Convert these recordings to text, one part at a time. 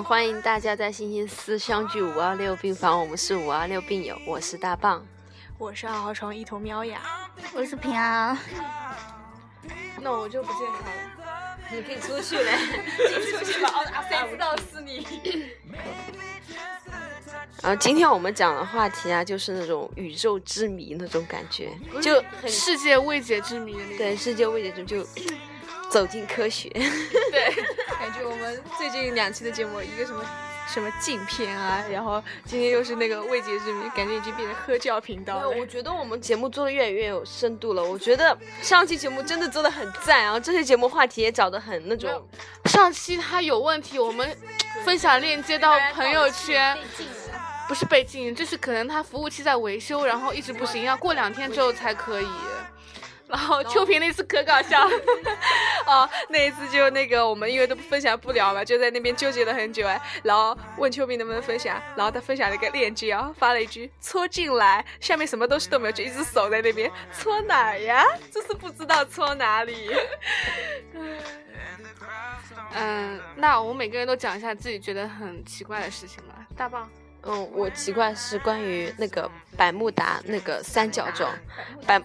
嗯，欢迎大家在星期四相聚五二六病房，我们是五二六病友，我是大棒。我是二号床一头喵呀，我是平安，那我就不见他了。你可以出去嘞，进出去吧，啊，谁知道是你？然后今天我们讲的话题啊，就是那种宇宙之谜那种感觉，就世界未解之谜的那种。对世界未解之谜就 走进科学。对，感觉我们最近两期的节目，一个什么什么镜片啊，然后今天又是那个未解之谜，感觉已经变成喝教频道了。我觉得我们节目做的越来越有深度了。我觉得上期节目真的做的很赞，然后这期节目话题也找的很那种，上期它有问题，我们分享链接到朋友圈，不是被禁，就是可能它服务器在维修，然后一直不行，要过两天之后才可以。然后秋萍那次可搞笑了，哦，那一次就那个我们因为都分享不了嘛，就在那边纠结了很久哎，然后问秋萍能不能分享，然后他分享了一个链接啊，发了一句搓进来，下面什么东西都没有，就一只手在那边搓哪儿呀？就是不知道搓哪里。嗯，那我们每个人都讲一下自己觉得很奇怪的事情吧。大棒，嗯，我奇怪是关于那个百慕达那个三角洲，百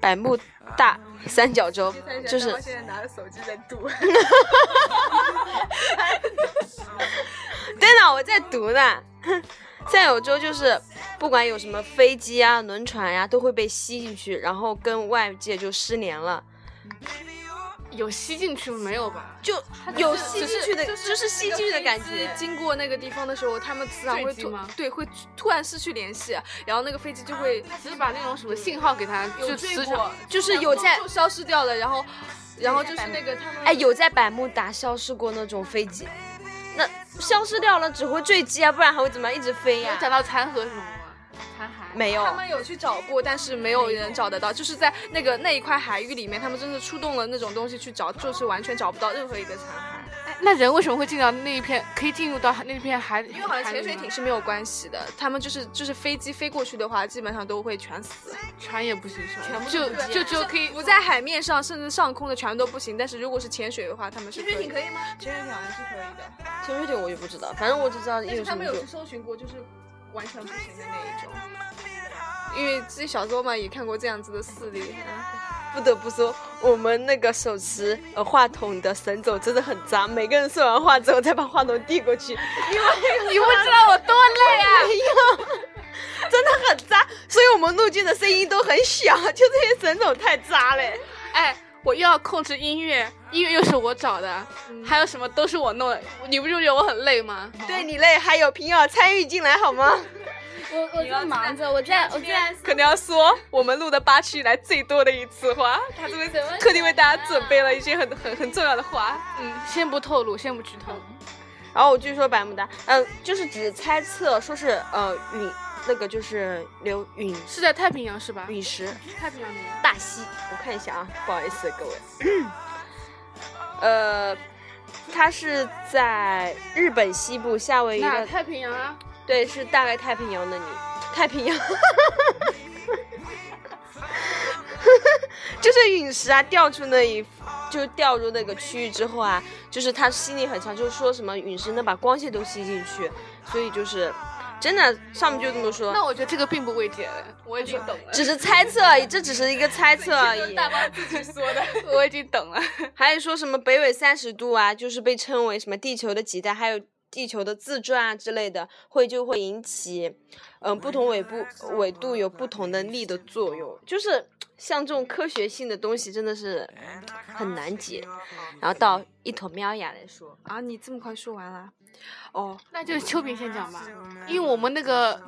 百慕大三角洲，就是现在拿着手机在读。对呢，我在读呢。三角洲就是不管有什么飞机啊、轮船呀、都会被吸进去，然后跟外界就失联了。有吸进去吗？没有吧？就有吸进去的，就是吸进去的感觉。经过那个地方的时候，他们磁场会突对会突然失去联系，然后那个飞机就会只是把那种什么信号给它就磁场，就是有在就消失掉了，然后然后就是那个他们哎，有在百慕达消失过那种飞机，那消失掉了只会坠机啊，不然还会怎么样一直飞呀、有讲到残骸什么吗？残骸没有他，们有去找过，但是没有人找得到，就是在那个那一块海域里面，他们真的出动了那种东西去找，就是完全找不到任何一个残骸。那人为什么会进到那一片？可以进入到那片海？因因为好像潜水艇是没有关系的，他们就是就是飞机飞过去的话，基本上都会全死，船也不行是吧？全部就就就可以浮在海面上甚至上空的全都不行。但是如果是潜水的话，他们是潜水艇可以吗？潜水艇好像是可以的，潜水艇我就不知道，反正我只知道但是有什么就他们有去搜寻过，就是完全不行的那一种。因为自己小时候嘛也看过这样子的事例，不得不说，我们那个手持呃话筒的神走真的很渣，每个人说完话之后再把话筒递过去，因为你不知道我多累啊！真的很渣，所以我们录剧的声音都很小，就这些神走太渣嘞。哎，我又要控制音乐，音乐又是我找的，还有什么都是我弄的，你不就觉得我很累吗？对你累，还有平儿参与进来好吗？我我在忙着，我在我在可能要说我们录的八期以来最多的一次话，他这边特地为大家准备了一些很很很重要的话。嗯，先不透露，先不剧透。然后我继续说百慕达，嗯、就是只猜测说是呃陨那个就是流陨是在太平洋是吧？陨石太平洋。大西，我看一下啊，不好意思各位，呃，它是在日本西部夏威夷那的，太平洋啊，对，是大概太平洋的你，太平洋，就是陨石啊掉出那一，就掉入那个区域之后啊，就是它吸力很强，就是说什么陨石能把光线都吸进去，所以就是真的上面就这么说。那我觉得这个并不未解了，我已经懂了。只是猜测而已，这只是一个猜测而已。大包自己说的，我已经懂了。还有说什么北纬三十度啊，就是被称为什么地球的极带，还有地球的自转啊之类的，会就会引起，嗯、不同纬部纬度有不同的力的作用，就是像这种科学性的东西真的是很难解。然后到一坨喵呀来说，啊，你这么快说完了？哦，那就是秋萍先讲吧，因为我们那个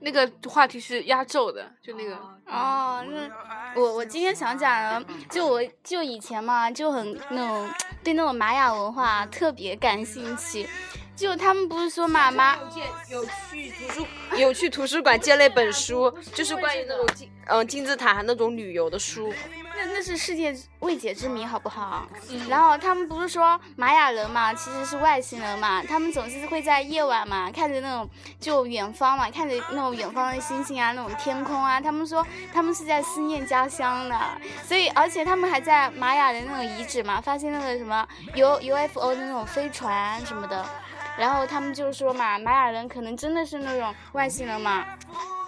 那个话题是压轴的，就那个哦，那我我今天想讲的，就我就以前嘛，就很那种对那种玛雅文化特别感兴趣。就他们不是说嘛，玛有去图书有去图书馆借了一本书，就是关于那种金嗯、金字塔那种旅游的书。那那是世界未解之谜，好不好？然后他们不是说玛雅人嘛，其实是外星人嘛，他们总是会在夜晚嘛，看着那种就远方嘛，看着那种远方的星星啊，那种天空啊，他们说他们是在思念家乡的，所以而且他们还在玛雅人那种遗址嘛，发现那个什么 U UFO 的那种飞船什么的。然后他们就说嘛，玛雅人可能真的是那种外星人嘛，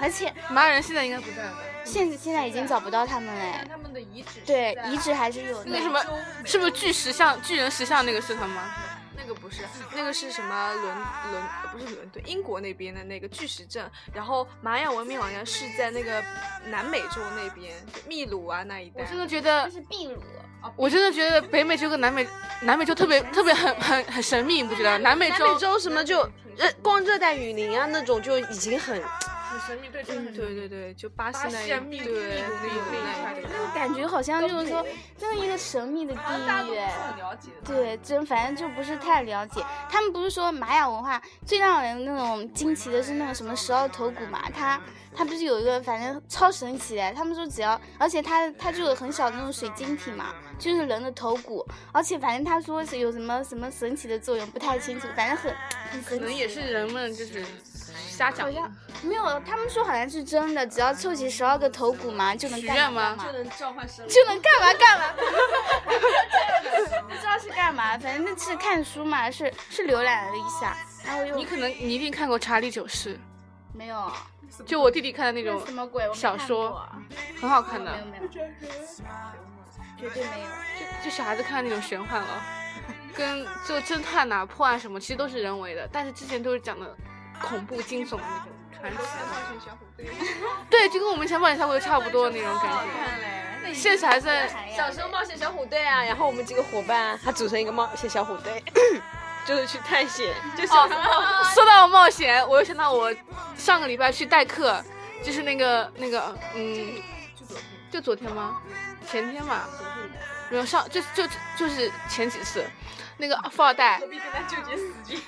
而且玛雅人现在应该不在了吧。现现在已经找不到他们嘞。他们的遗址对，遗址还是有的。那什么，是不是巨石像巨人石像那个是他吗？那个不是，那个是什么伦伦呃不是伦敦，英国那边的那个巨石阵。然后玛雅文明好像是在那个南美洲那边，秘鲁啊那一带我。真的觉得那，是秘鲁。我真的觉得北美洲跟南美南美洲特别特别很很很神秘，你不觉得？南美南洲美洲什么就热光热带雨林啊那种就已经很很神秘，对，真的很对对对，就巴西巴那一对秘鲁那秘鲁那一那一块带。感觉好像就是说，真的一个神秘的地域。对，真反正就不是太了解。他们不是说玛雅文化最让人那种惊奇的是那种什么十二头骨嘛？它它不是有一个反正超神奇的？他们说只要，而且它它就有很小的那种水晶体嘛，就是人的头骨，而且反正他说是有什么什么神奇的作用，不太清楚，反正很很神奇。可能也是人们就是瞎讲没有，他们说好像是真的，只要凑齐十二个头骨嘛，就能干嘛干嘛，能召唤生就能干嘛干嘛。不知道是干嘛，反正那是看书嘛，是是浏览了一下，然后又你可能你一定看过《查理九世。没有》，就我弟弟看的那种什么鬼小说很好看的。没，有没有，绝对没有。就就小孩子看的那种玄幻了，跟就侦探呐、破案什么，其实都是人为的，但是之前都是讲的恐怖惊悚的那种传奇的，对，就跟我们以前冒险小虎队差不多那种感觉。现在还在小时候冒险小虎队啊，然后我们几个伙伴，他组成一个冒险小虎队，就是去探险，就小时候、说到冒险，我又想到我上个礼拜去代课，就是那个那个嗯，就昨天吗？前天吧，没有上就就就是前几次，那个富二代，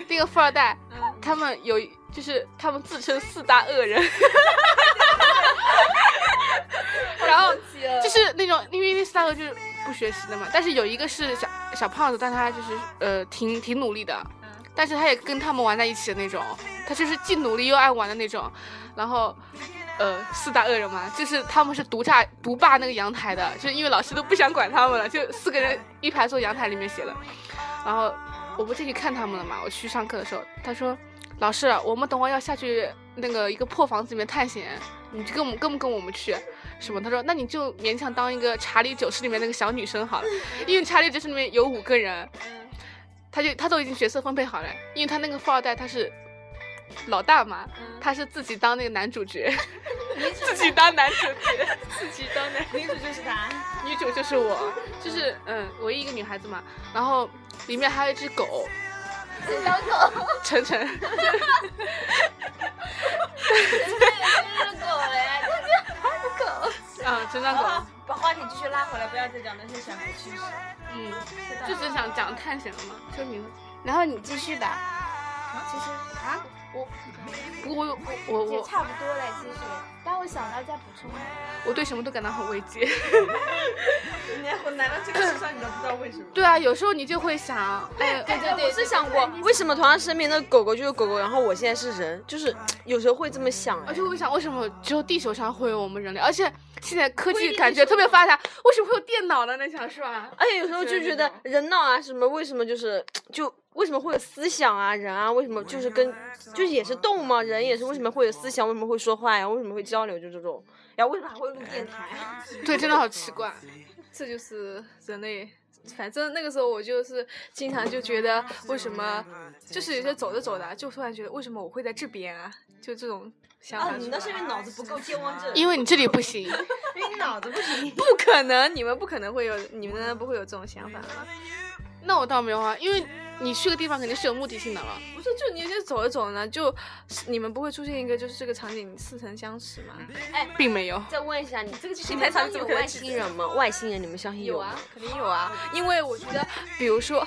那个富二代，他们有就是他们自称四大恶人。然后就是那种，因为那四大恶就是不学习的嘛，但是有一个是小小胖子，但他就是呃挺挺努力的，但是他也跟他们玩在一起的那种，他就是既努力又爱玩的那种。然后，呃，四大恶人嘛，就是他们是独占独霸那个阳台的，就是因为老师都不想管他们了，就四个人一排坐阳台里面写的。然后我不进去看他们了嘛，我去上课的时候，他说：“老师，我们等会要下去那个一个破房子里面探险，你就跟我们跟不跟我们去？”什么？他说：“那你就勉强当一个查理九世里面那个小女生好了，因为查理九世里面有五个人，他就他都已经角色分配好了，因为他那个富二代他是老大嘛，他是自己当那个男主角，自己当男主角，自己当男女主就是他，女主就是我，就是嗯，唯一一个女孩子嘛。然后里面还有一只狗，小狗，晨晨，这是狗嘞，狗。啊，成长狗，把话题继续拉回来，不要再讲那些小孩趣事。嗯，就只想讲探险了嘛，说明了。然后你继续吧。其实啊，我，不过我我我也差不多了，其实。但我想到再补充。我对什么都感到很慰藉。你来到这个世上，你都不知道为什么。对啊，有时候你就会想，哎，对对对，我是想过，为什么同样生命的狗狗就是狗狗，然后我现在是人，就是有时候会这么想。而且我会想，为什么只有地球上会有我们人类？而且现在科技感觉特别发达，为什么会有电脑呢？那想是吧？而且有时候就觉得人脑啊什么，为什么就是 就为什么会有思想啊？人啊，为什么就是跟就是也是动物嘛？人也是为什么会有思想？为什么会说话呀？为什么会交流？就这种，然后为什么还会录电台？对，真的好奇怪。这就是人类反正那个时候我就是经常就觉得，为什么就是有些走着走着，就突然觉得为什么我会在这边啊？就这种想法啊，你那是因为脑子不够健忘症，因为你这里不行。因为你脑子不行。不可能，你们不可能会有，你们难道不会有这种想法吗？那我倒没有啊，因为你去个地方肯定是有目的性的了。不是，就你有些走着走着呢，就你们不会出现一个就是这个场景似曾相识吗？并没有。再问一下，你这个你台场怎么可能有外星人吗？外星人，你们相信有啊？，肯定有啊，因为我觉得，比如说，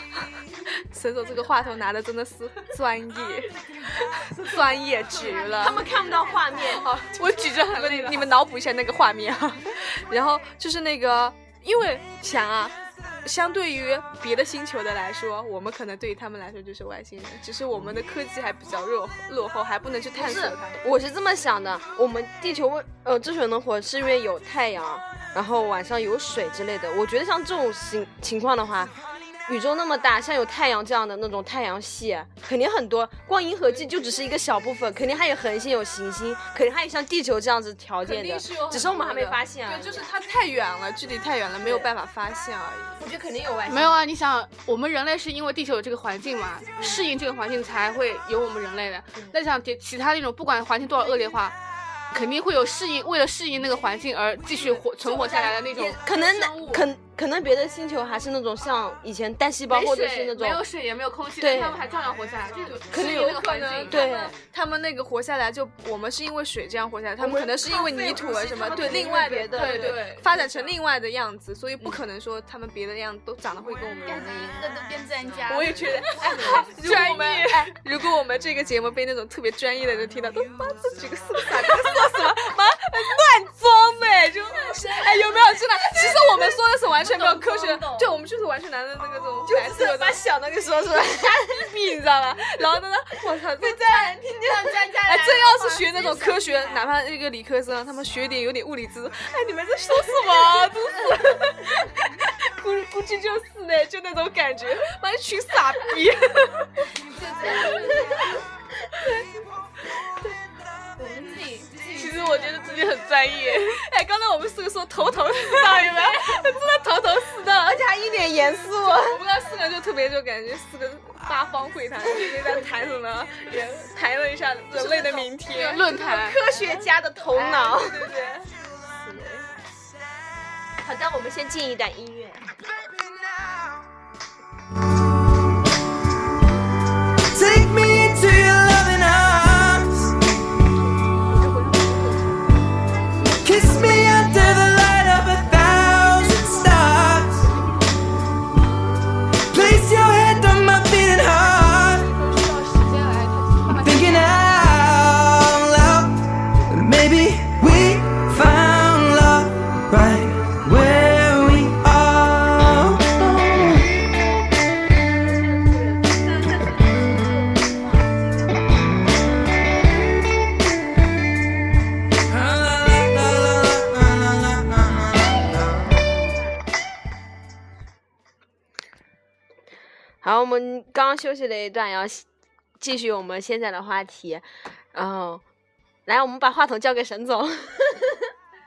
沈总这个话筒拿的真的是专业 专业值了。他们看不到画面。好，我举着很累你们脑补一下那个画面啊。然后就是那个，因为想啊，相对于别的星球的来说，我们可能对于他们来说就是外星人，只是我们的科技还比较弱落后，还不能去探索它。，我是这么想的。我们地球呃之所以能活，是因为有太阳，然后晚上有水之类的。我觉得像这种情情况的话，宇宙那么大，像有太阳这样的那种太阳系，肯定很多。光银河系就只是一个小部分，肯定还有恒星、有行星，肯定还有像地球这样子条件的，只是我们还没发现啊。对，就是它太远了，距离太远了，没有办法发现而已。我觉得肯定有外星。没有啊，你想，我们人类是因为地球有这个环境嘛，适应这个环境才会有我们人类的。那像其其他那种，不管环境多少恶劣化，肯定会有适应，为了适应那个环境而继续活存活下来的那种可能生物可可能别的星球还是那种像以前单细胞，或者是那种没有水也没有空气，对但他们还照样活下来，就是可能适应那个有可环境。对。他们那个活下来，就我们是因为水这样活下来，他们们可能是因为泥土啊什么，对，另外别的对对对发展成另外的样子，所以不可能说他们别的样都长得会跟我们感觉一样。个都变专家。我也觉得，哎，如果我们哎，如果我们这个节目被那种特别专业的人听到，都妈这几个是个傻逼在说什么？妈乱装呗，就哎有没有真的？其实我们说的是完全没有科学，对，我们就是完全拿着那个这种白色的小的给说出来。逼，你知道吧？然后呢，我操，这这让专家哎，来真要是学那种科学，哪怕一个理科生，他们学点有点物理知识，哎，你们在说什么？真是，估估计就是呢，就那种感觉，妈一群傻逼。专业。哎，刚才我们四个说头头是道，有没有？真的头头是道，而且还一脸严肃。我们刚四个就特别就感觉四个八方会谈，就在谈什么，也谈了一下人类的明天。论坛科学家的头脑。对对对。好的，我们先进一段音乐。好，我们刚刚休息了一段，然后继续我们现在的话题。然后，来，我们把话筒交给沈总。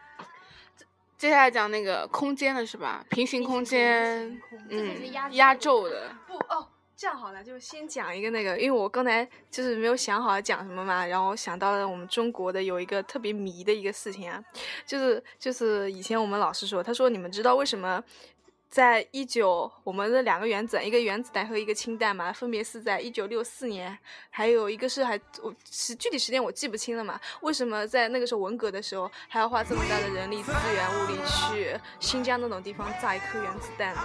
接下来讲那个空间的是吧？平行空间，嗯，压压轴的。不哦，这样好了，就先讲一个那个，因为我刚才就是没有想好讲什么嘛，然后想到了我们中国的有一个特别迷的一个事情啊，就是就是以前我们老师说，他说你们知道为什么？在一九，我们的两个原子，一个原子弹和一个氢弹嘛，分别是在一九六四年，还有一个是还我是具体时间我记不清了嘛。为什么在那个时候文革的时候还要花这么大的人力资源物力去新疆那种地方炸一颗原子弹呢？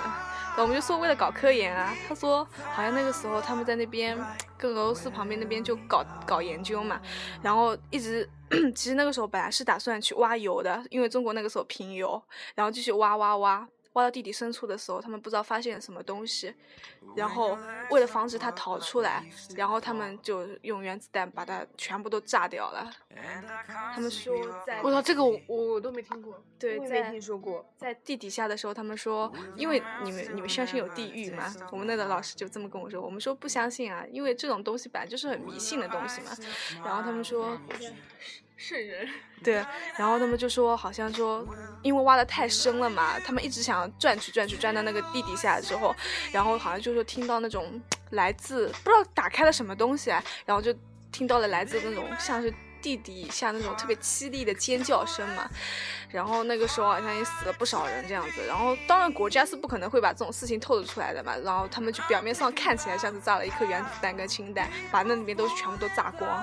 然后我们就说为了搞科研啊，他说好像那个时候他们在那边跟俄罗斯旁边那边就搞搞研究嘛，然后一直 其实那个时候本来是打算去挖油的，因为中国那个时候贫油，然后继续挖挖挖。挖到地底深处的时候，他们不知道发现了什么东西，然后为了防止它逃出来，然后他们就用原子弹把它全部都炸掉了。他们说在我操，这个我我都没听过。对我也没在听说过。在地底下的时候，他们说，因为你们你们相信有地狱吗？我们那个老师就这么跟我说，我们说不相信啊，因为这种东西本来就是很迷信的东西嘛。然后他们说，圣人。对，然后他们就说，好像说，因为挖的太深了嘛，他们一直想钻去钻去，钻到那个地底下之后，然后好像就说听到那种来自不知道打开了什么东西啊，然后就听到了来自那种像是地底下那种特别凄厉的尖叫声嘛，然后那个时候好像也死了不少人这样子，然后当然国家是不可能会把这种事情透露出来的嘛，然后他们就表面上看起来像是炸了一颗原子弹跟氢弹，把那里面东西全部都炸光。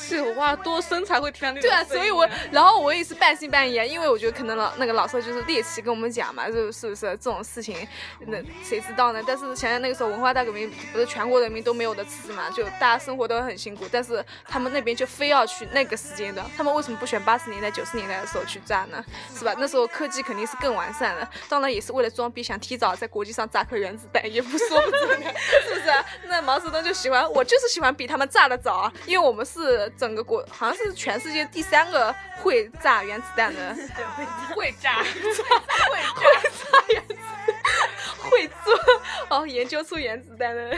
是我挖多深才会听到那种对啊，所以我然后我也是半信半疑啊，因为我觉得可能老那个老师就是猎奇跟我们讲嘛，就是不是这种事情，那谁知道呢？但是想想那个时候文化大革命不是全国人民都没有的吃嘛，就大家生活都很辛苦，但是他们那边就非要去那个时间段，他们为什么不选八十年代九十年代的时候去炸呢？是吧？那时候科技肯定是更完善的，当然也是为了装逼，想提早在国际上炸颗原子弹，也不说不准的，是不是啊？那毛泽东就喜欢，我就是喜欢比他们炸的早啊，因为我们是整个国好像是全世界第三个会炸原子弹的，会炸，会炸原子，会做哦，研究出原子弹的。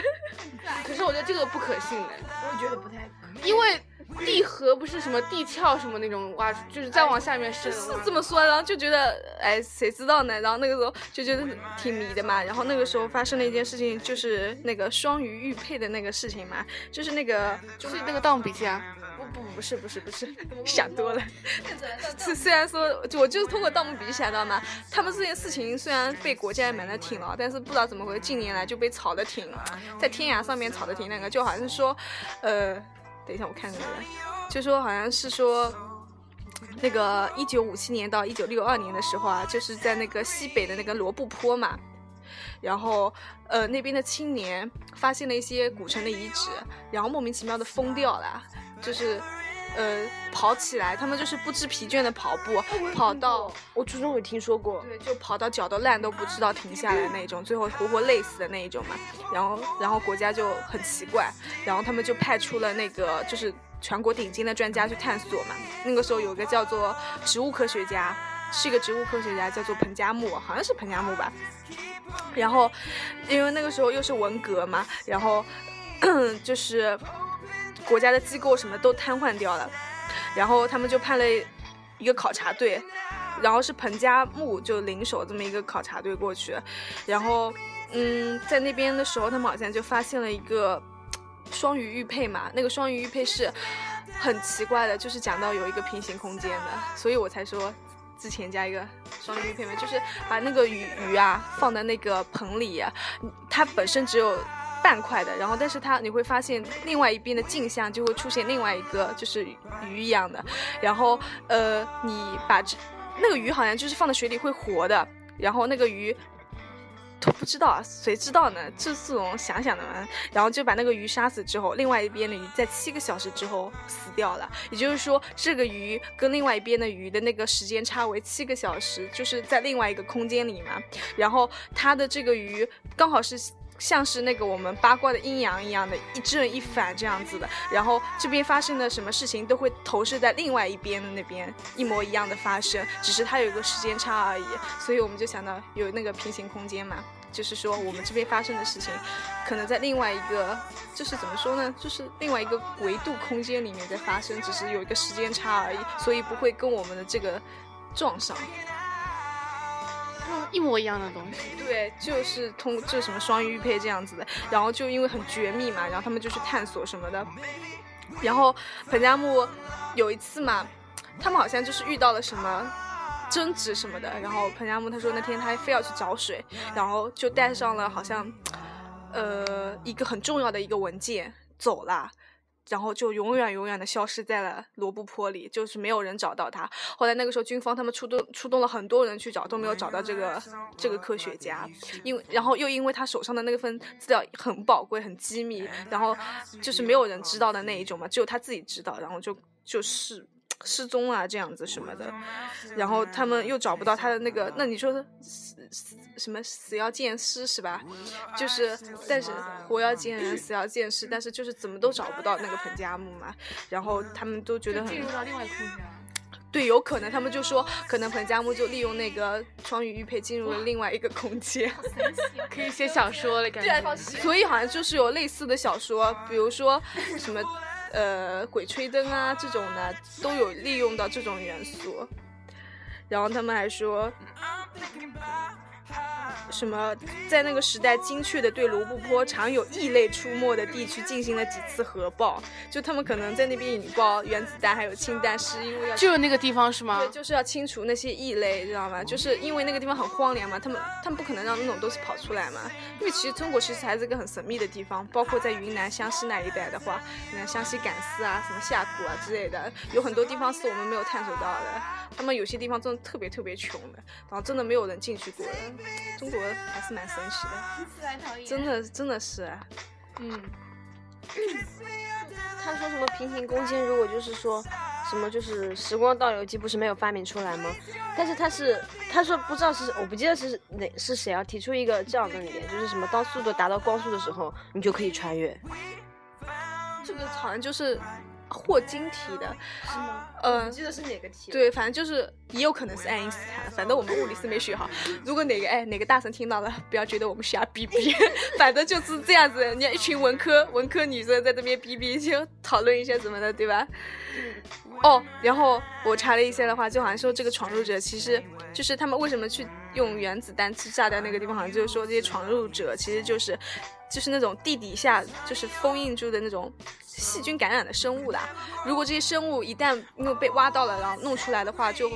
可是我觉得这个不可信的，我觉得不太可因为地核不是什么地壳什么那种挖，就是再往下面深是这么说，然后就觉得，哎，谁知道呢？然后那个时候就觉得挺迷的嘛。然后那个时候发生了一件事情，就是那个双鱼玉佩的那个事情嘛，就是那个就是那个《盗墓笔记》啊。不不不是不是不是，想多了。是 虽然说就我就是通过《盗墓笔记》想到嘛，他们这件事情虽然被国家瞒得挺牢，但是不知道怎么回事，近年来就被炒得挺，在天涯上面炒得挺那个，就好像是说，呃，等一下我看看，就说好像是说。那个一九五七年到一九六二年的时候啊，就是在那个西北的那个罗布泊嘛，然后呃那边的青年发现了一些古城的遗址，然后莫名其妙的疯掉了，就是呃跑起来，他们就是不知疲倦的跑步，跑到我初中有听说过，对，就跑到脚都烂都不知道停下来那种，最后活活累死的那一种嘛。然后，然后国家就很奇怪，然后他们就派出了那个就是全国顶尖的专家去探索嘛。那个时候有个叫做植物科学家，是一个植物科学家，叫做彭加木，好像是彭加木吧。然后，因为那个时候又是文革嘛，然后 就是国家的机构什么都瘫痪掉了，然后他们就派了一个考察队，然后是彭加木就领首这么一个考察队过去，然后嗯，在那边的时候，他们好像就发现了一个双鱼玉佩嘛，那个双鱼玉佩是很奇怪的，就是讲到有一个平行空间的，所以我才说。之前加一个双鱼玉佩嘛，就是把那个鱼鱼啊放在那个盆里、它本身只有半块的，然后但是它你会发现另外一边的镜像就会出现另外一个就是鱼一样的，然后呃你把这那个鱼好像就是放在水里会活的，然后那个鱼。都不知道啊，谁知道呢？这是种想想的嘛。然后就把那个鱼杀死之后，另外一边的鱼在七个小时之后死掉了。也就是说，这个鱼跟另外一边的鱼的那个时间差为七个小时，就是在另外一个空间里嘛。然后它的这个鱼刚好是。像是那个我们八卦的阴阳一样的，一正一反这样子的，然后这边发生的什么事情都会投射在另外一边的那边一模一样的发生，只是它有一个时间差而已，所以我们就想到有那个平行空间嘛，就是说我们这边发生的事情，可能在另外一个，就是怎么说呢，就是另外一个维度空间里面在发生，只是有一个时间差而已，所以不会跟我们的这个撞上。一模一样的东西。对，就是通这什么双鱼玉佩这样子的，然后就因为很绝密嘛，然后他们就去探索什么的。然后彭加木有一次嘛，他们好像就是遇到了什么争执什么的，然后彭加木他说那天他非要去找水，然后就带上了好像呃一个很重要的一个文件走了。然后就永远永远的消失在了罗布泊里，就是没有人找到他。后来那个时候，军方他们出动出动了很多人去找，都没有找到这个这个科学家。因为然后又因为他手上的那份资料很宝贵、很机密，然后就是没有人知道的那一种嘛，只有他自己知道，然后就就是失踪啊这样子什么的。然后他们又找不到他的那个，那你说死死什么死要见尸是吧？就是但是活要见人，死要见尸，但是就是怎么都找不到那个彭加木嘛。然后他们都觉得很进入到另外一个空间。对，有可能他们就说，可能彭加木就利用那个双鱼玉佩进入了另外一个空间。可以写小说了，感觉。，所以好像就是有类似的小说，比如说什么。呃鬼吹灯啊这种的都有利用到这种元素。然后他们还说，什么在那个时代精确的对罗布泊常有异类出没的地区进行了几次核爆，就他们可能在那边引爆原子弹还有氢弹，是因为要就是那个地方是吗对，？就是要清除那些异类，知道吗？就是因为那个地方很荒凉嘛，他们他们不可能让那种东西跑出来嘛。因为其实中国其实还是一个很神秘的地方，包括在云南湘西那一带的话，那湘西赶尸啊、什么下蛊啊之类的，有很多地方是我们没有探索到的。他们有些地方真的特别特别穷的，然后真的没有人进去过的。中国还是蛮神奇的，真的真的是，嗯。他说什么平行空间，如果就是说什么就是时光倒流机不是没有发明出来吗？但是他是他说不知道是我不记得是哪是谁啊提出一个这样的理念，就是什么当速度达到光速的时候，你就可以穿越。这个好像就是霍金提的，是吗？嗯、记得是哪个题？对，反正就是也有可能是爱因斯坦，反正我们物理是没学好。如果哪个哎哪个大神听到了，不要觉得我们瞎逼逼，反正就是这样子。人家一群文科文科女生在这边逼逼，就讨论一些什么的，对吧？哦，然后我查了一些的话，就好像说这个闯入者其实就是他们为什么去用原子弹去炸掉那个地方，好像就是说这些闯入者其实就是就是那种地底下就是封印住的那种细菌感染的生物啦。如果这些生物一旦因为被挖到了，然后弄出来的话，就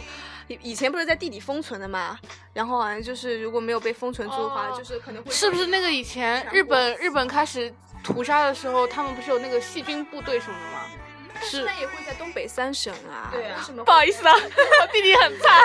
以以前不是在地底封存的嘛，然后好像就是如果没有被封存住的话，哦就是可能会是不是那个以前日本日本开始屠杀的时候，他们不是有那个细菌部队什么的吗？是那也会在东北三省啊？对啊为什么不好意思啊，我地理很差。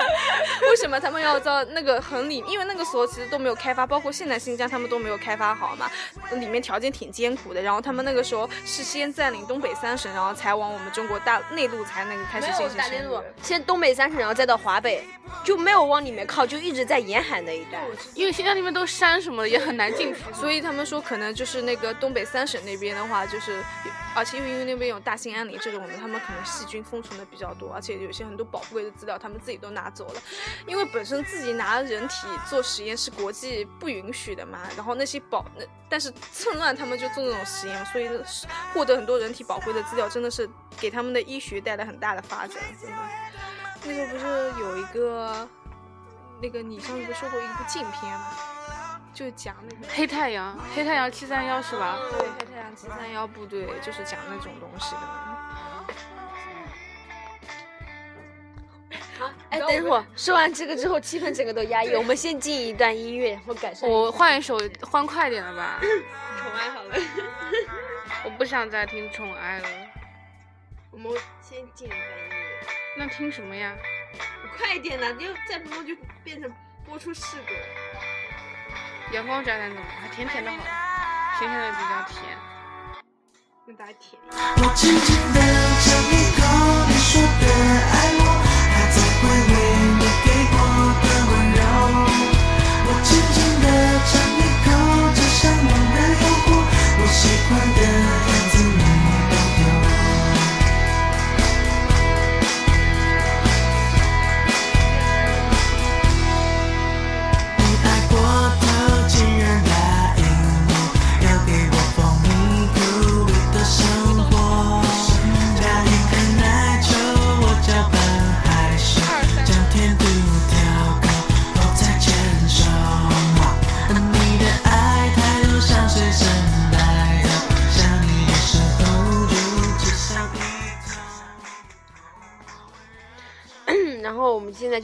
为什么他们要到那个很里？因为那个时候其实都没有开发，包括现在新疆他们都没有开发好嘛，里面条件挺艰苦的。然后他们那个时候是先占领东北三省，然后才往我们中国大内陆才那个开始没进行有大内陆深入的。，先东北三省，然后再到华北，就没有往里面靠，就一直在沿海那一带。因为新疆那边都是山什么的，也很难进去。所以他们说，可能就是那个东北三省那边的话，就是，而且又因为那边有大兴安岭这种的，他们可能细菌封存的比较多，而且有些很多宝贵的资料，他们自己都拿走了。因为本身自己拿人体做实验是国际不允许的嘛，然后那些宝，那但是趁乱他们就做那种实验，所以获得很多人体宝贵的资料，真的是给他们的医学带来很大的发展，真的。那时候不是有一个，那个你上次不是说过一部禁片吗？就讲那个。黑太阳，黑太阳七三幺是吧？对，黑太阳七三幺部队就是讲那种东西的。好，哎，等一会儿说完这个之后，气氛整个都压抑。我们先进一段音乐，然后改善。我换一首欢快点的吧，宠爱好了，我不想再听宠爱了。我们先进一段音乐。那听什么呀？快一点呐，就再不播就变成播出事故了。阳光宅男怎么？还甜甜的好，甜甜的比较甜。跟大家舔。我轻轻地尝一口你说的爱我，还在回味你给过的温柔。我轻轻地尝一口这向往的诱惑，我喜欢的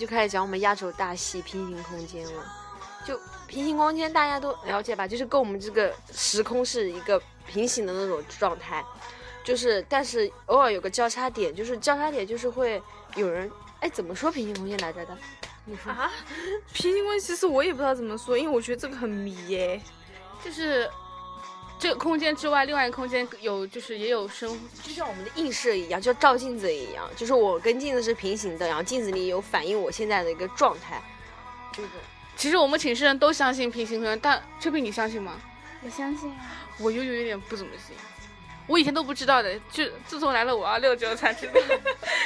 就开始讲我们压轴大戏《平行空间》了。就平行空间大家都了解吧？就是跟我们这个时空是一个平行的那种状态，就是但是偶尔有个交叉点，就是交叉点就是会有人哎怎么说平行空间来着的？你说啊，平行空间其实我也不知道怎么说，因为我觉得这个很迷耶。就是这个空间之外，另外一个空间有，就是也有生就像我们的映射一样，就照镜子一样，就是我跟镜子是平行的，然后镜子里有反映我现在的一个状态，这个。其实我们寝室人都相信平行空间，但秋萍你相信吗？我相信啊。我又有一点不怎么信。我以前都不知道的，就自从来了五二六之后才知道。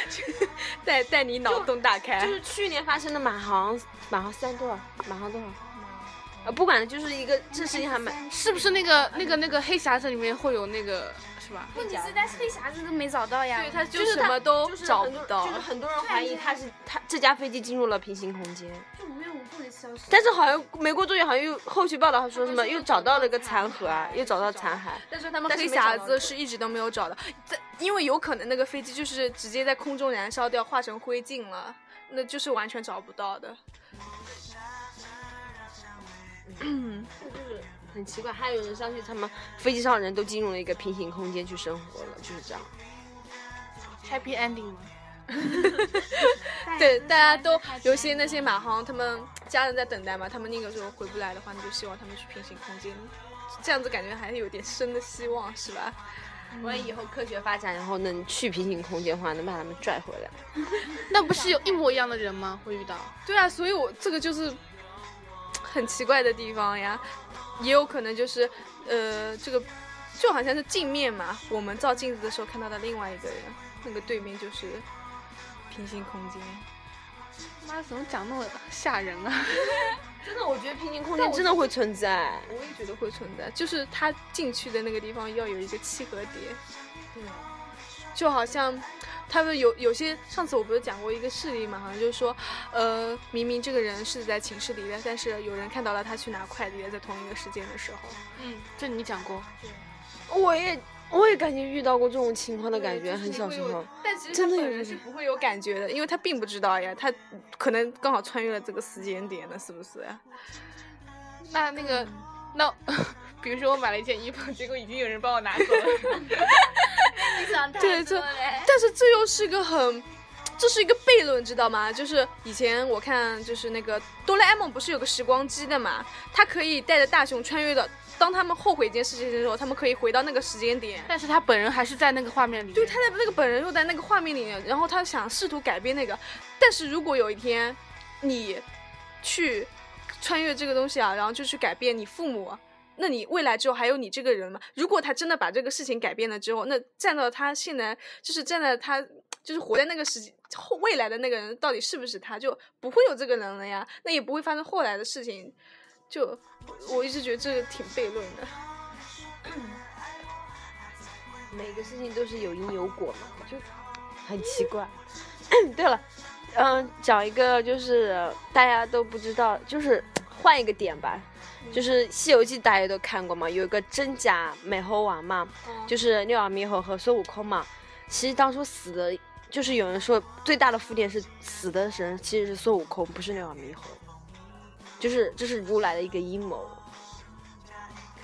带带你脑洞大开。就是去年发生的马航马航三多少？马航多少？呃，不管了，就是一个这事情还蛮是不是那个那个那个黑匣子里面会有那个是吧？问题是他黑匣子都没找到呀。对，他就什么都找不到就是。很多人怀疑他是他这架飞机进入了平行空间，就无缘无故的消失。但是好像没过多久，好像又后续报道说什么又找到了个残骸啊，又找到残骸。但是他们黑匣子是一直都没有找到，在因为有可能那个飞机就是直接在空中燃烧掉，化成灰烬了，那就是完全找不到的。就是很奇怪，还有人相信他们飞机上的人都进入了一个平行空间去生活了，就是这样。Happy ending 吗？对，大家都有些那些马航，他们家人在等待嘛，他们那个时候回不来的话，你就希望他们去平行空间，这样子感觉还是有点生的希望，是吧？万一以后科学发展，然后能去平行空间的话，能把他们拽回来。那不是有一模一样的人吗？会遇到？对啊，所以我这个就是很奇怪的地方呀，也有可能就是呃，这个就好像是镜面嘛，我们照镜子的时候看到的另外一个人，那个对面就是平行空间。妈，怎么讲那么吓人啊？真的，我觉得平行空间真的会存在。我也觉得会存在，就是他进去的那个地方要有一个契合点。就好像他们有有些上次我不是讲过一个事例嘛，好像就是说，呃，明明这个人是在寝室里的，但是有人看到了他去拿快递，在同一个时间的时候。嗯，这你讲过。我也我也感觉遇到过这种情况的感觉，很小时候。但其实真的他本人有这种是不会有感觉的，因为他并不知道呀，他可能刚好穿越了这个时间点呢，是不是呀？那那个，那 比如说我买了一件衣服，结果已经有人帮我拿走了。你想太对这但是 这又是个很，这是一个悖论，知道吗？就是以前我看，就是那个哆啦 A 梦不是有个时光机的嘛，他可以带着大雄穿越到，当他们后悔一件事情的时候，他们可以回到那个时间点。但是他本人还是在那个画面里面。对，他在那个本人又在那个画面里面，然后他想试图改变那个，但是如果有一天你去穿越这个东西啊，然后就去改变你父母，那你未来之后还有你这个人吗？如果他真的把这个事情改变了之后，那站到他现在就是站在他就是活在那个时后未来的那个人到底是不是他，就不会有这个人了呀，那也不会发生后来的事情。就我一直觉得这个挺悖论的。每个事情都是有因有果嘛，就 很奇怪。对了，嗯、讲一个就是大家都不知道，就是换一个点吧，就是《西游记》大家都看过嘛，有一个真假美猴王嘛，就是六耳猕猴和孙悟空嘛。其实当初死的，就是有人说最大的负点是死的人其实是孙悟空，不是六耳猕猴，就是这是如来的一个阴谋。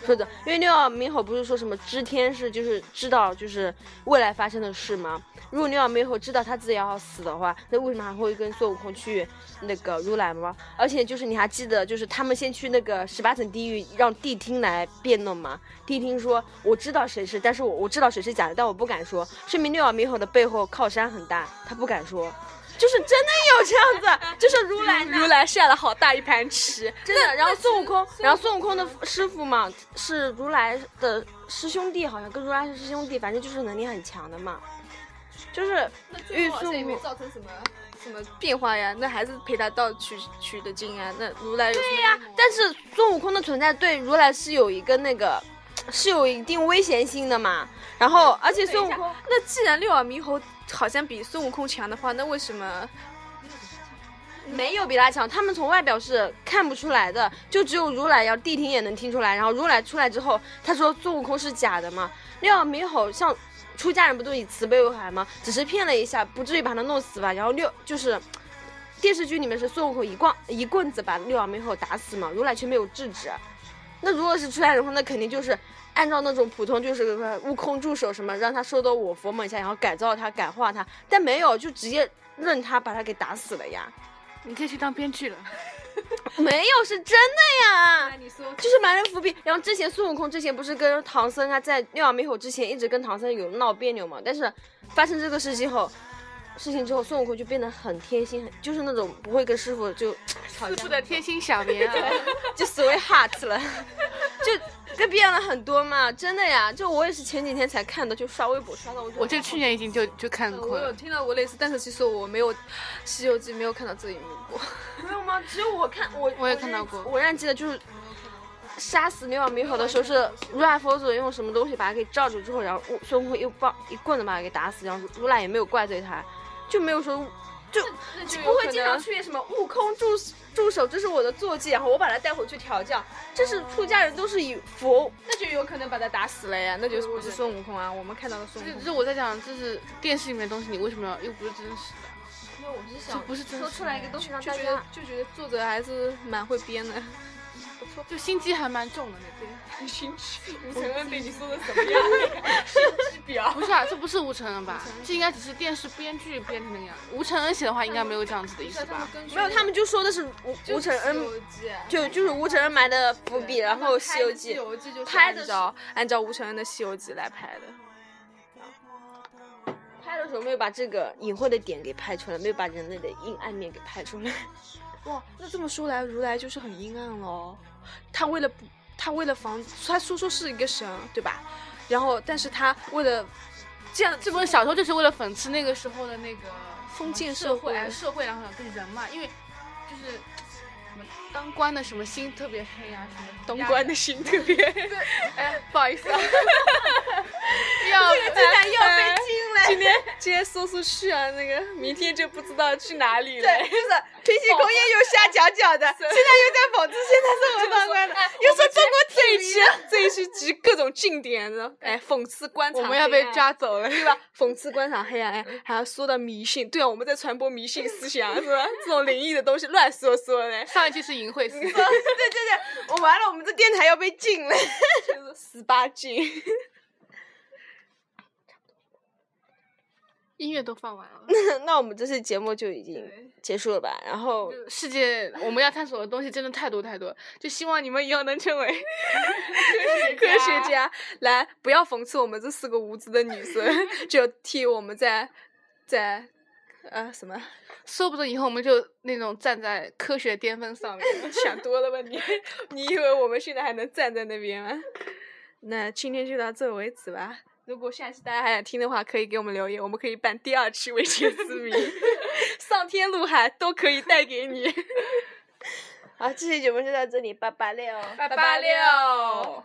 说的，因为六耳猕猴不是说什么知天是就是知道就是未来发生的事吗？如果六耳猕猴知道他自己要死的话，那为什么还会跟孙悟空去那个如来吗？而且就是你还记得，就是他们先去那个十八层地狱，让谛听来辩论吗？谛听说我知道谁是，但是我我知道谁是假的，但我不敢说，说明六耳猕猴的背后靠山很大，他不敢说。就是真的有这样子，就是如来如来下了好大一盘棋，真的。然后孙悟空，然后孙悟空的师傅嘛是如来的师兄弟，好像跟如来是师兄弟，反正就是能力很强的嘛。就是玉好像也没造成什么什么变化呀，那还是陪他到取取的经啊。那如来对呀、但是孙悟空的存在对如来是有一个那个是有一定危险性的嘛。然后而且孙悟空那既然六耳猕猴好像比孙悟空强的话，那为什么？没有比他强，他们从外表是看不出来的，就只有如来要谛听也能听出来。然后如来出来之后，他说孙悟空是假的嘛。六耳猕猴像出家人不都以慈悲为怀吗？只是骗了一下，不至于把他弄死吧。然后六就是电视剧里面是孙悟空一棍一棍子把六耳猕猴打死嘛，如来却没有制止。那如果是出家人的话，那肯定就是按照那种普通就是悟空助手什么，让他受到我佛门下，然后改造他、感化他，但没有，就直接任他把他给打死了呀。你可以去当编剧了。没有，是真的呀，你说就是埋人伏笔。然后之前孙悟空之前不是跟唐僧他在六耳猕猴之前一直跟唐僧有闹别扭嘛？但是发生这个事情后，事情之后，孙悟空就变得很贴心，很就是那种不会跟师傅就吵架师傅，的贴心小棉袄，就 sweet heart 了，就跟变了很多嘛，真的呀。就我也是前几天才看的，就刷微博刷到我这去年已经就就看过了。我有听到过类似，但是其实我没有《西游记》没有看到这一幕过。没有吗？只有我看我 我也看到过我让记得就是杀死牛耳猕猴的时候是如来佛祖用什么东西把他给罩住之后，然后悟孙悟空一棒一棍子把他给打死，然后如来也没有怪罪他，就没有说就就不会经常出现什么悟空助助手，这是我的坐骑，然后我把他带回去调教。这是出家人都是以佛那就有可能把他打死了呀，那就是不是孙悟空啊？我们看到的孙悟空。这这我在讲，这是电视里面的东西，你为什么要又不是真实的？因为我是想不是说出来一个东西让就觉大家得就觉得作者还是蛮会编的。不错 就心机还蛮重的那边。心机，吴承恩被你说的什么样？心不是啊，这不是吴承恩吧？这应该只是电视编剧编成那个样。吴承恩写的话，应该没有这样子的意思吧？没有，他们就说的是吴吴承恩，就就是吴承恩埋的伏笔，然后《西游记》游记就拍的按照按照吴承恩的《西游记》来拍的。拍的时候没有把这个隐晦的点给拍出来，没有把人类的阴暗面给拍出来。哇，那这么说来，如来就是很阴暗喽。他为了不，他为了防，他说说是一个神，对吧？然后，但是他为了这样，这本小说就是为了讽刺那个时候的那个封建社社会哎社会，然后跟人嘛，因为就是什么当官的什么心特别黑啊，什么当官的心特别黑。哎，不好意思啊，要竟然又被禁了，今天今天说出去啊，那个明天就不知道去哪里了。对，就是平行空间又瞎讲讲的，现在又在讽刺现在是我们当官的，又说中国这一期。这一期集各种经典的，哎，讽刺官场，我们要被抓走了，对吧？讽刺官场黑暗，哎，还要说到迷信，对啊，我们在传播迷信思想，是吧？这种灵异的东西乱说说的，上一期是淫秽思想，对对对，我完了，我们这电台要被禁了。就是十八禁。音乐都放完了。那我们这次节目就已经结束了吧？然后世界我们要探索的东西真的太多太多，就希望你们以后能成为 科学家来，不要讽刺我们这四个无知的女生，就替我们在在呃什么说不准以后我们就那种站在科学巅峰上面。想多了吧你？你以为我们现在还能站在那边吗？那今天就到这为止吧。如果下期大家还想听的话，可以给我们留言，我们可以办第二期未解之谜，上天入海都可以带给你。好，这期节目就到这里，八八六，八八六。